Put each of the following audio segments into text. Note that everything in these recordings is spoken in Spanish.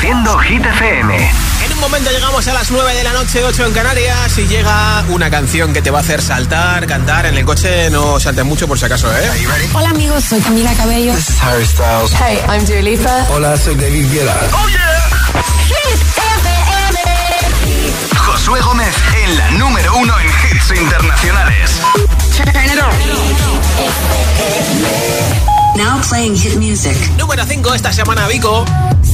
Reproduciendo Hit FM. En un momento llegamos a las 9 de la noche, 8 en Canarias, y llega una canción que te va a hacer saltar, cantar. En el coche no saltes mucho por si acaso, ¿eh? Hola amigos, soy Camila Cabello. This is Harry Styles. Hey, I'm Dua Lipa. Hola, soy David Guetta. ¡Oh, yeah! Hit FM. Josué Gómez en la número uno en hits internacionales. Now playing hit music. Número 5 esta semana, Vico.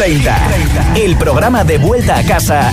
30, el programa de vuelta a casa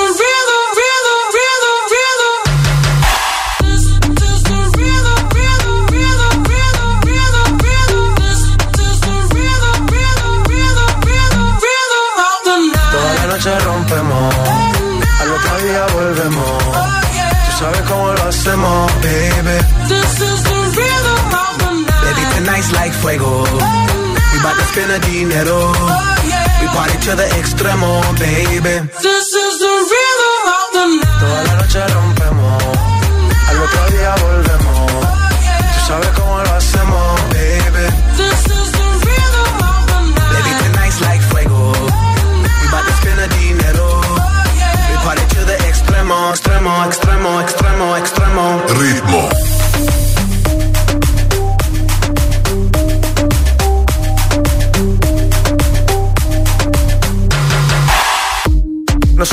The dinero. We party to the extremo, baby. This is the rhythm of the night. Toda la noche rompemos, al otro día volvemos. Tú sabes cómo lo hacemos, baby. This is the rhythm of the night. Baby, tonight's like fuego. We bout to spend the dinero. We party to the extremo, extremo, extremo, extremo, extremo. Ritmo.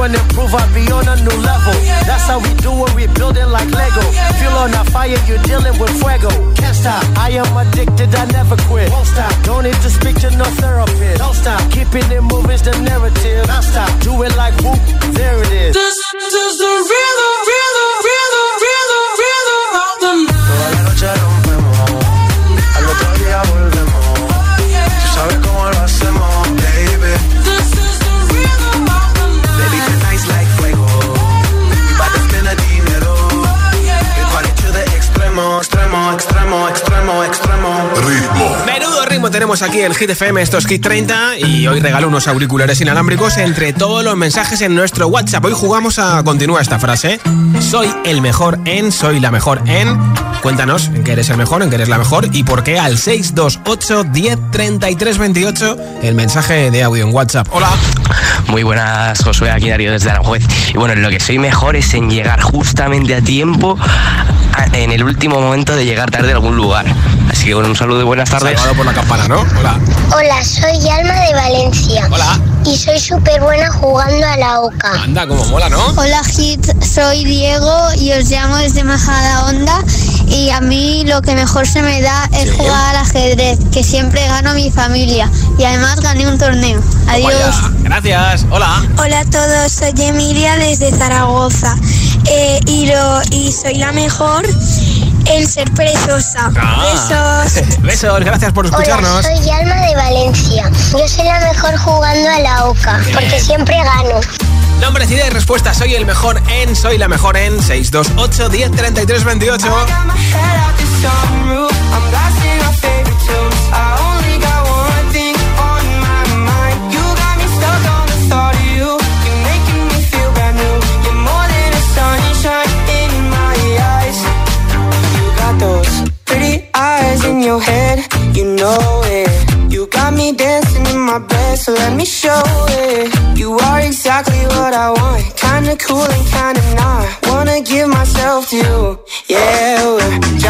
And improve, I be on a new level. That's how we do it, we build it like Lego. Feel on a fire, you're dealing with fuego. Can't stop, I am addicted, I never quit. Won't stop, don't need to speak to no therapist. Don't stop, keeping it moving's the narrative. Non stop, do it like whoop, there it is. This is the rhythm, rhythm, aquí en Hit FM, esto es Hit 30 y hoy regalo unos auriculares inalámbricos entre todos los mensajes en nuestro WhatsApp. Hoy jugamos a continúa esta frase. Soy el mejor en, soy la mejor en. Cuéntanos en qué eres el mejor, en qué eres la mejor y por qué al 628 10 33 28 el mensaje de audio en WhatsApp. Hola. Muy buenas, Josué, aquí Darío desde Aranjuez. Y bueno, lo que soy mejor es en llegar justamente a tiempo en el último momento de llegar tarde a algún lugar sí, un saludo y buenas tardes. Salvado por la campana, ¿no? Hola. Hola, soy Alma de Valencia. Hola. Y soy súper buena jugando a la OCA. Anda, como mola, ¿no? Hola, Hit. Soy Diego y os llamo desde Majada Onda. Y a mí lo que mejor se me da es jugar al ajedrez, que siempre gano mi familia. Y además gané un torneo. Adiós. Oh, Gracias. Hola. Hola a todos. Soy Emilia desde Zaragoza. Eh, y, lo, y soy la mejor el ser perezosa. Ah. Besos. Besos, gracias por escucharnos. Soy Alma de Valencia. Yo soy la mejor jugando a la OCA, porque siempre gano. Nombres, idea y respuesta. Soy el mejor en, soy la mejor en 628 10 33 28. head, you know it. You got me dancing in my bed, so let me show it. You are exactly what I want, kinda cool and kinda not. Wanna give myself to you, yeah.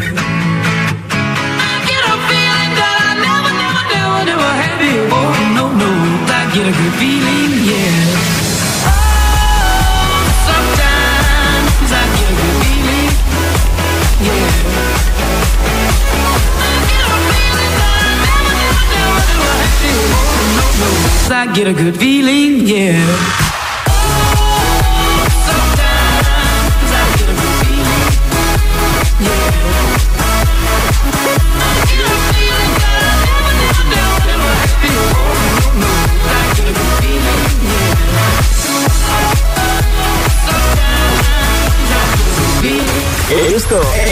Get a good feeling, yeah. Oh, sometimes I get a good feeling, yeah. I get a feeling that I never. No, no, I get a good feeling, yeah.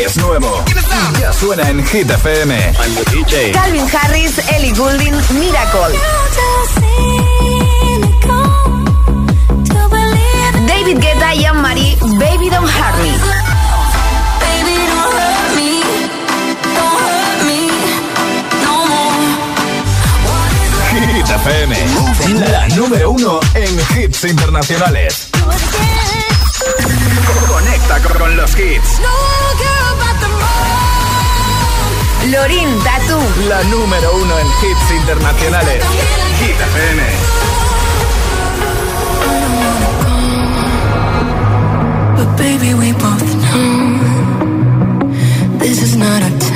Es nuevo. Ya suena en Hit FM. Calvin Harris, Ellie Goulding, Miracle. David Guetta y Anne-Marie, Baby Don't Hurt Me. Hit FM. La número uno en hits internacionales. Conecta con los hits. Lorin, Tatu. La número uno en hits internacionales. Hit FM. But baby, we both know this is not our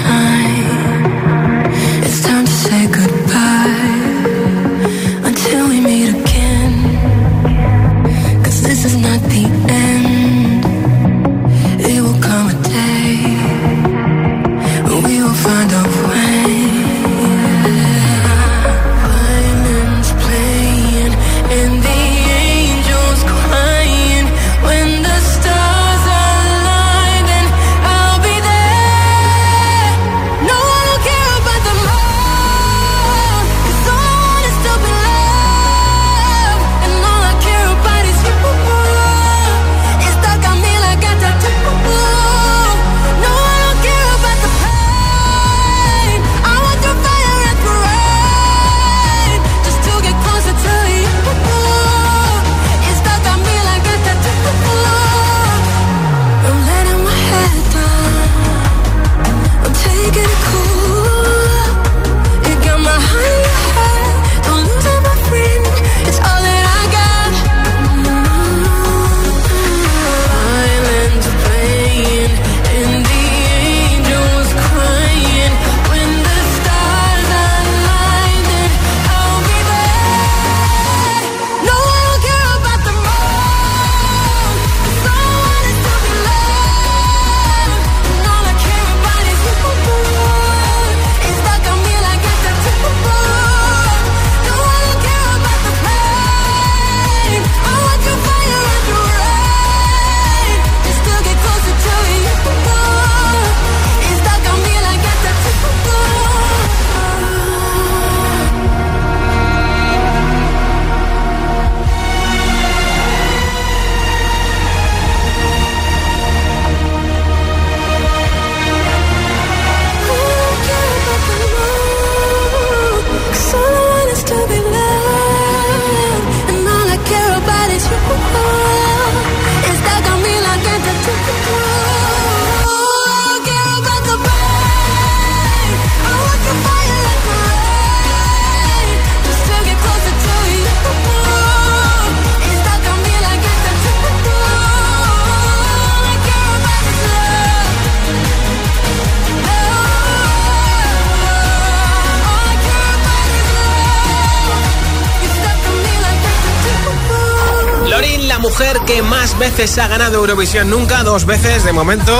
veces ha ganado Eurovisión nunca, dos veces de momento.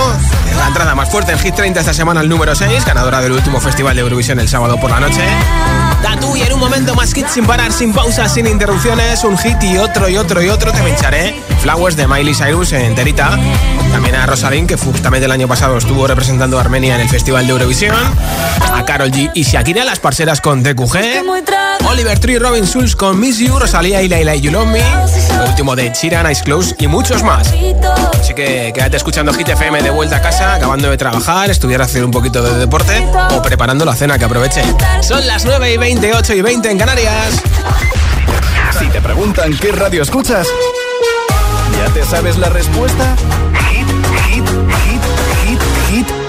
La entrada más fuerte en Hit 30 esta semana, el número 6, ganadora del último festival de Eurovisión el sábado por la noche. Tatu y en un momento más hit sin parar, sin pausas, sin interrupciones, un hit y otro y otro y otro te pincharé. Flowers de Miley Cyrus enterita. También a Rosalind, que justamente el año pasado estuvo representando a Armenia en el Festival de Eurovisión. A Carol G y Shakira, las parceras con TQG. Oliver Tree, Robin Schulz con Miss You, Rosalía y Laila You Love Me. Último de Chiran, Ice Close y muchos más. Así que quédate escuchando Hit FM de vuelta a casa, acabando de trabajar, estudiar hacer un poquito de deporte o preparando la cena que aproveche. Son las 9 y 28 y 20 en Canarias. Si te preguntan qué radio escuchas, ¿ya te sabes la respuesta?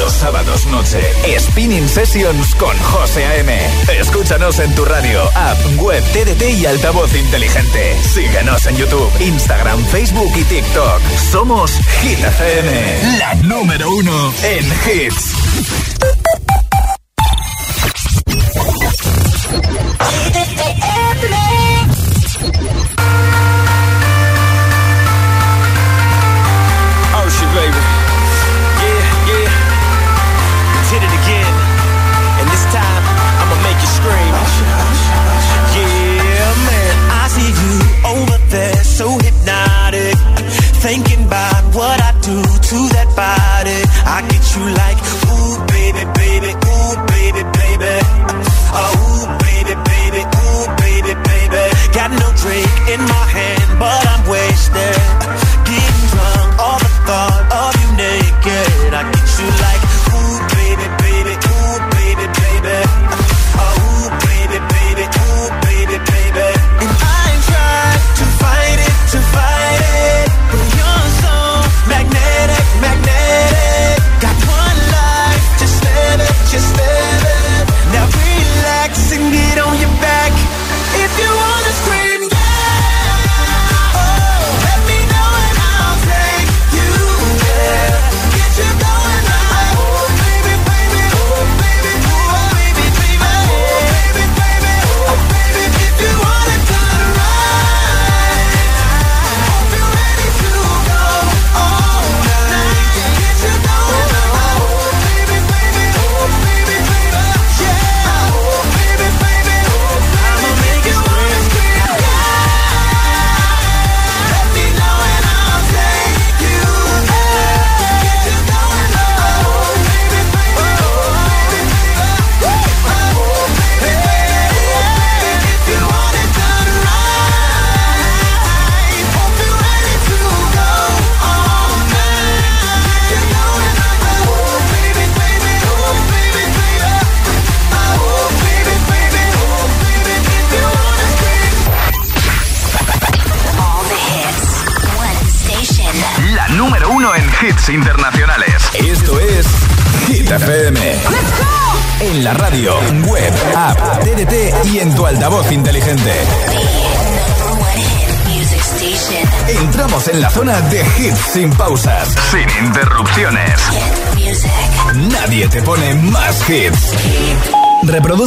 los sábados noche, Spinning Sessions con José A.M. Escúchanos en tu radio, app, web, TDT y altavoz inteligente. Síguenos en YouTube, Instagram, Facebook y TikTok. Somos Hit FM, la número uno en hits.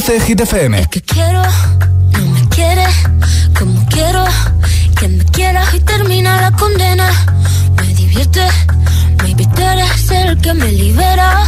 Reproduce Hit FM. que quiero, no me quiere como quiero que me quieras y termina la condena. Me divierte, tú eres el que me libera.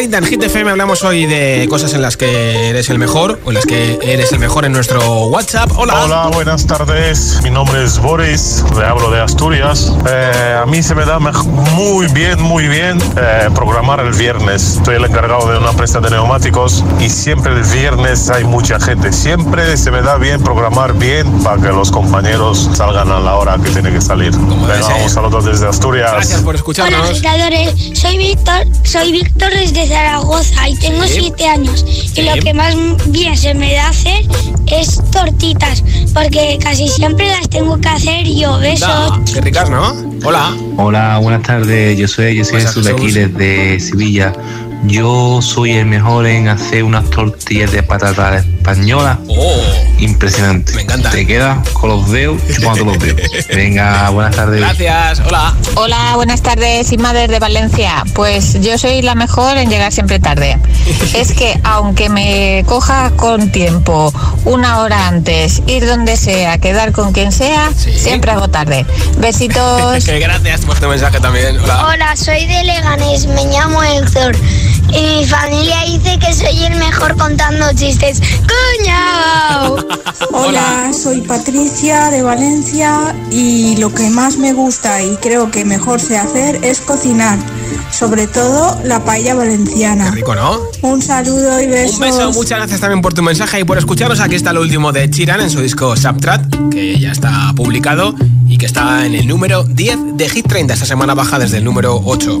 30 en Hit FM hablamos hoy de cosas en las que eres el mejor o en las que eres el mejor en nuestro WhatsApp. Hola. Hola, buenas tardes. Mi nombre es Boris, le hablo de Asturias. Eh, a mí se me da muy bien, muy bien eh, programar el viernes. Estoy el encargado de una presta de neumáticos y siempre el viernes hay mucha gente. Siempre se me da bien programar bien para que los compañeros salgan a la hora que tiene que salir. Venga, un saludo desde Asturias. Gracias por escucharnos. Hola. Soy Víctor, soy Víctor desde Zaragoza y tengo 7 sí. años. Y lo que más bien se me da hacer es tortitas, porque casi siempre las tengo que hacer yo. Besos. Hola. Hola, buenas tardes. Yo soy, yo soy Jesús de aquí desde Sevilla. Yo soy el mejor en hacer unas tortillas de patata española. Impresionante. Me encanta. Te quedas con los dedos chupando los dedos. Venga, buenas tardes. Gracias, hola. Hola, buenas tardes, Inma desde Valencia. Pues yo soy la mejor en llegar siempre tarde. Es que aunque me coja con tiempo, una hora antes, ir donde sea, quedar con quien sea, siempre hago tarde. Besitos. Gracias por tu mensaje también. Hola. Hola, soy de Leganés, me llamo Héctor. Y mi familia dice que soy el mejor contando chistes. ¡Cuñao! Hola, soy Patricia de Valencia y lo que más me gusta y creo que mejor sé hacer es cocinar, sobre todo la paella valenciana. Rico, ¿no? Un saludo y besos. Un beso, muchas gracias también por tu mensaje y por escucharnos. Aquí está lo último de Chiran en su disco Subtrat, que ya está publicado y que está en el número 10 de Hit 30. Esta semana baja desde el número 8.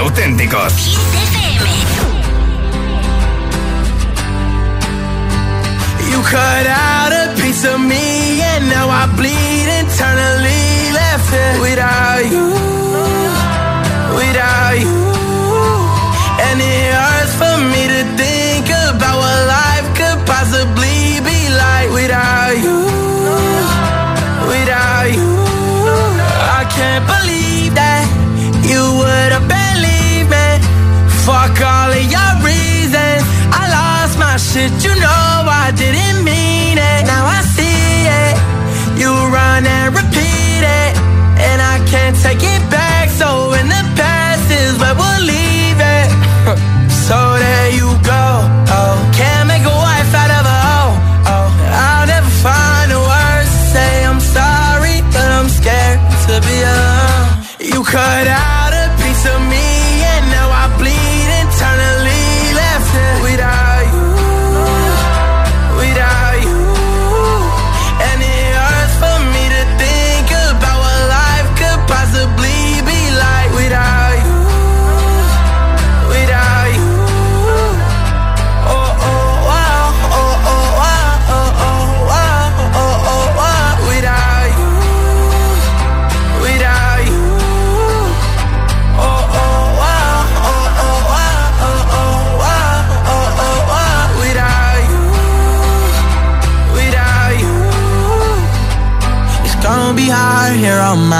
auténticos. You cut out a piece of me and now I bleed internally left it without you, without you. And it hurts for me to think about what life could possibly be like without you, without you. I can't. Fuck all of your reasons. I lost my shit, you know I didn't mean it. Now I see it. You run and repeat it, and I can't take it.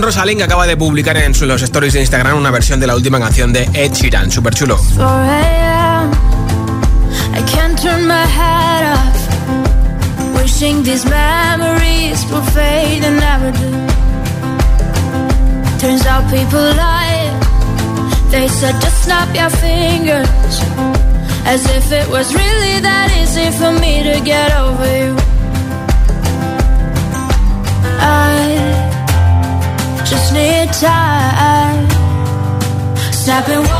También acaba de publicar en los stories de Instagram una versión de la última canción de Ed Sheeran, súper chulo. Turns out people lie. They said just snap your fingers. As if it was really that easy for me to get over you. I just need time. Stop and walk.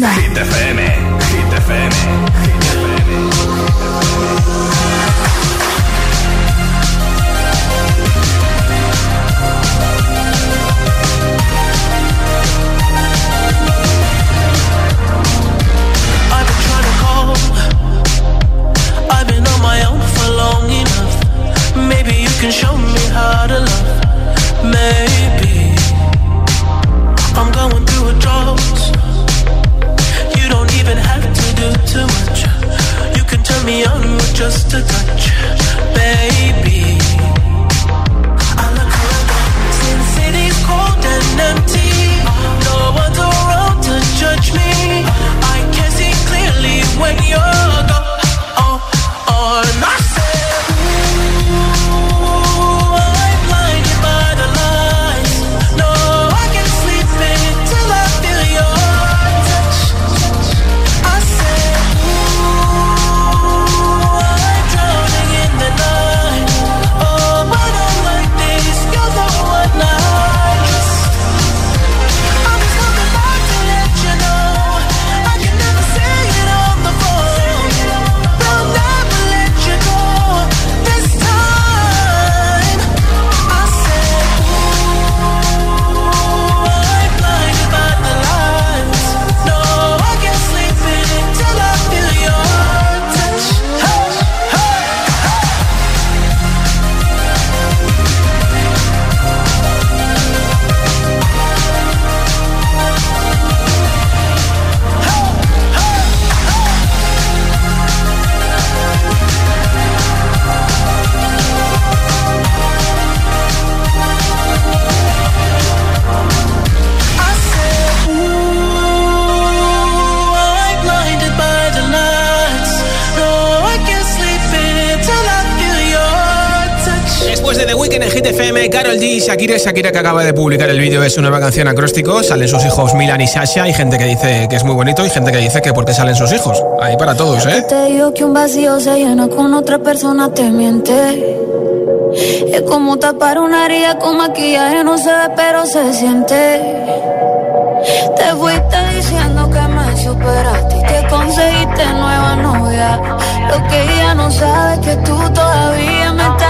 Might snap. Hit FM, Hit FM, Hit FM. I've been trying to call. I've been on my own for long enough. Maybe you can show me how to love. Maybe I'm going through a drought. Do too much. You can turn me on with just a touch, baby. I look around, since cold and empty. No one's around to judge me. I can see clearly when you're Shakira, Shakira que acaba de publicar el vídeo de su nueva canción acróstico, salen sus hijos Milan y Sasha, hay gente que dice que es muy bonito y gente que dice que porque salen sus hijos. Ahí para todos, ¿eh? Te digo que un vacío se llena con otra persona, te miente. Es como tapar una herida con maquillaje, no se ve, pero se siente. Te fuiste diciendo que me superaste y que conseguiste nueva novia. Lo que ella no sabe es que tú todavía me estás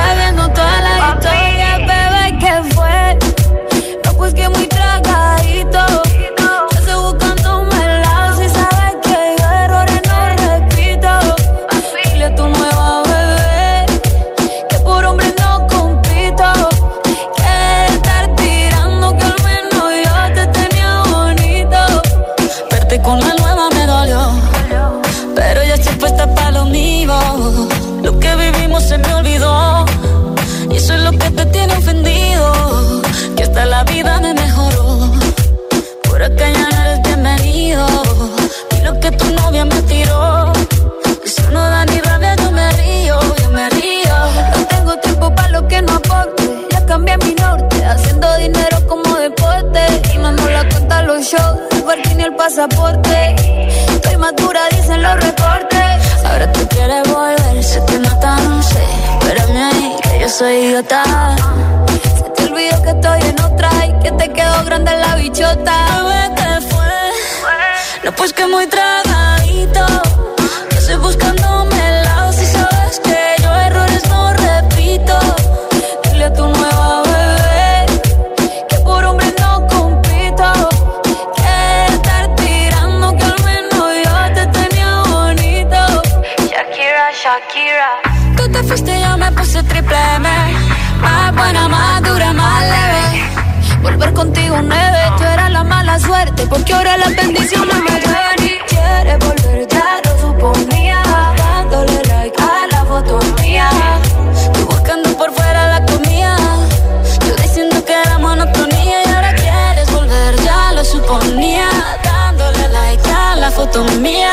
soy idiota. Se te olvidó que estoy en otra y que te quedó grande la bichota. Bebé, ¿qué fue? No, pues que muy tragadito. Yo estoy buscándome puse triple M. Más buena, más dura, más leve. Volver contigo nueve, tú eras la mala suerte. Porque ahora las bendiciones me llueven y quieres volver, ya lo suponía. Dándole like a la foto mía. Tú buscando por fuera la comida. Yo diciendo que era monotonía y ahora quieres volver, ya lo suponía. Dándole like a la foto mía.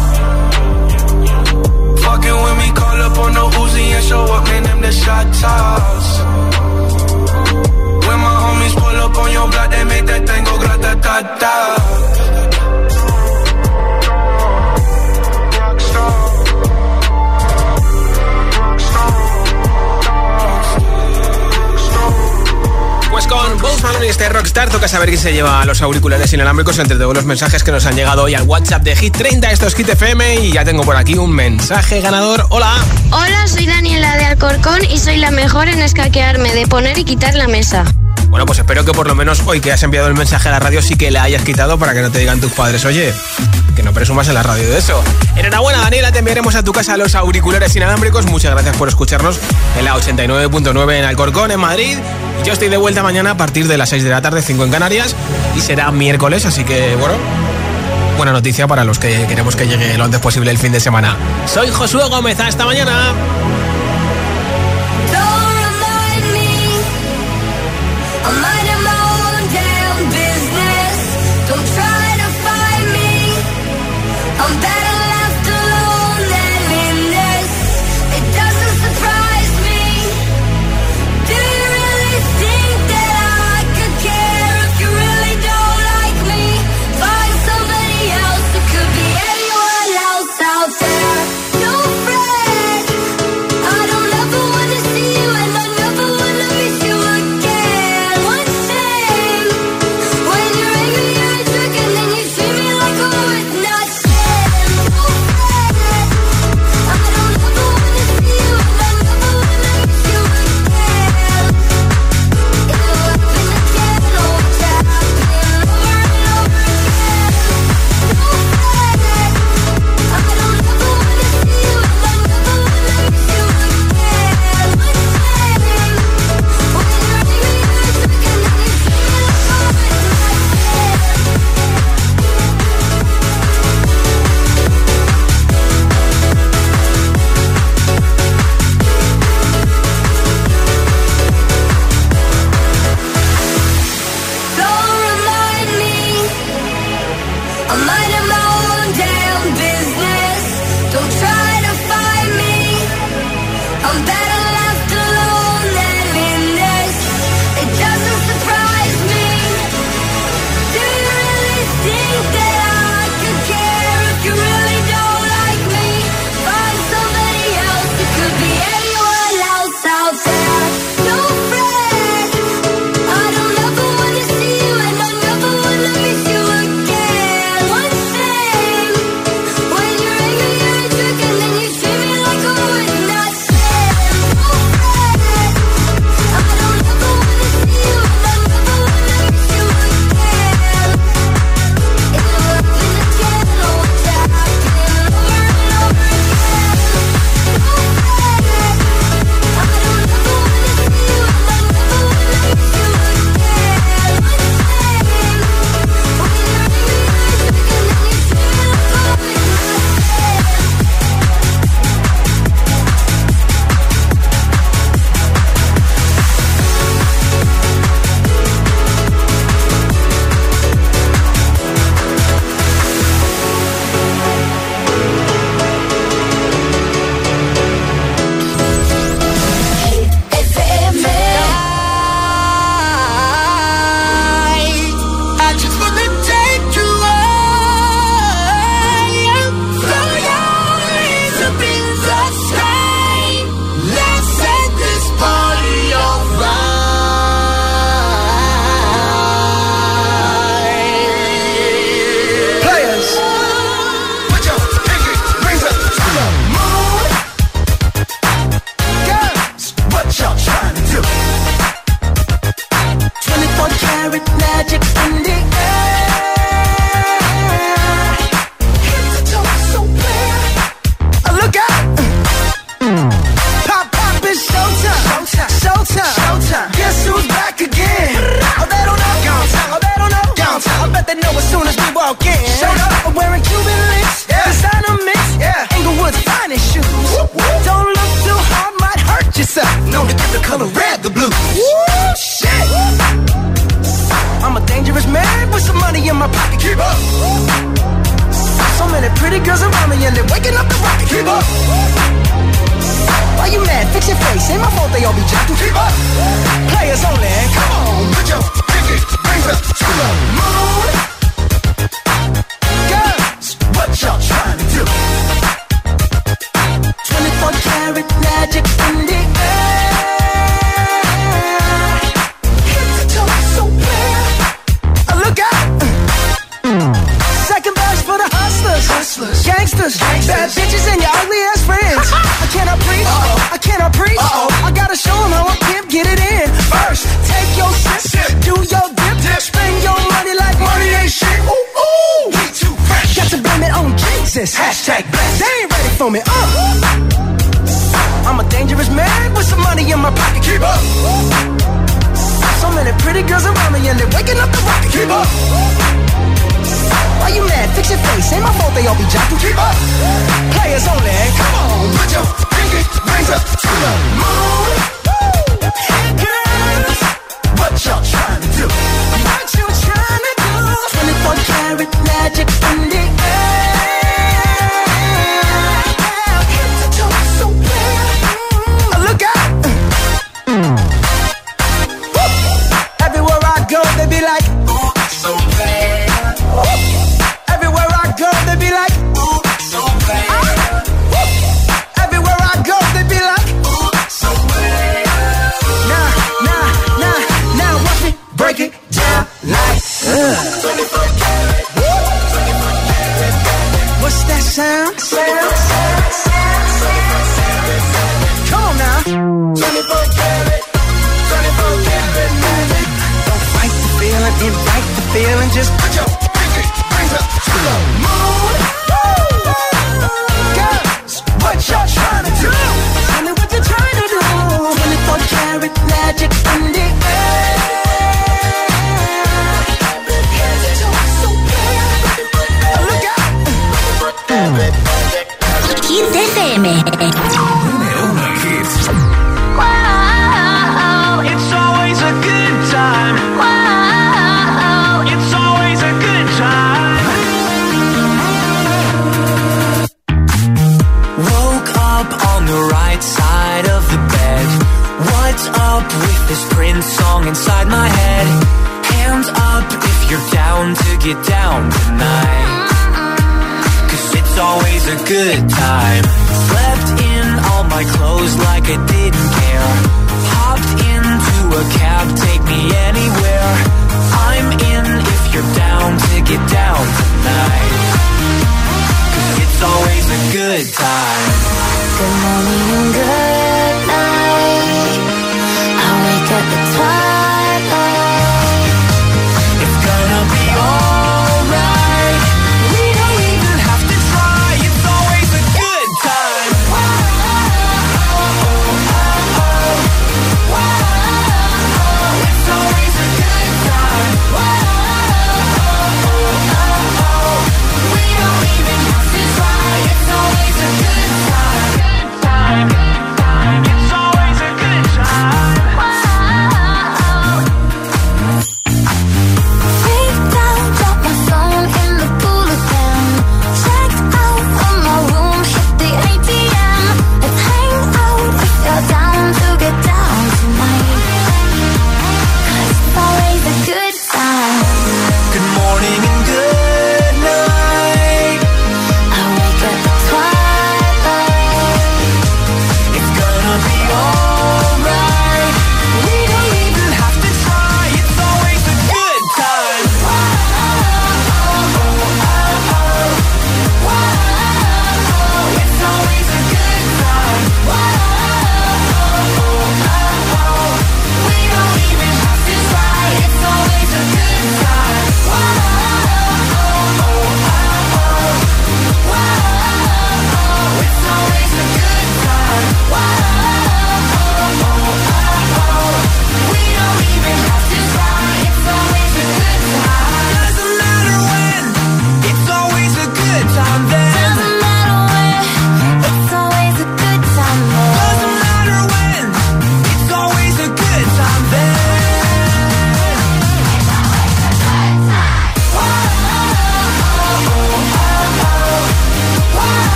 Show up. Them the shot. When my homies pull up on your block, they make that thing go grata ta ta. Y este Rockstar toca saber quién se lleva los auriculares inalámbricos entre todos los mensajes que nos han llegado hoy al WhatsApp de Hit 30. Esto es Hit FM y ya tengo por aquí un mensaje ganador. Hola. Hola, soy Daniela de Alcorcón y soy la mejor en escaquearme, de poner y quitar la mesa. Bueno, pues espero que por lo menos hoy que has enviado el mensaje a la radio sí que la hayas quitado para que no te digan tus padres, oye, que no presumas en la radio de eso. Enhorabuena, Daniela, te enviaremos a tu casa los auriculares inalámbricos. Muchas gracias por escucharnos en la 89.9 en Alcorcón, en Madrid. Yo estoy de vuelta mañana a partir de las 6 de la tarde, 5 en Canarias, y será miércoles, así que bueno, buena noticia para los que queremos que llegue lo antes posible el fin de semana. Soy Josué Gómez, hasta mañana.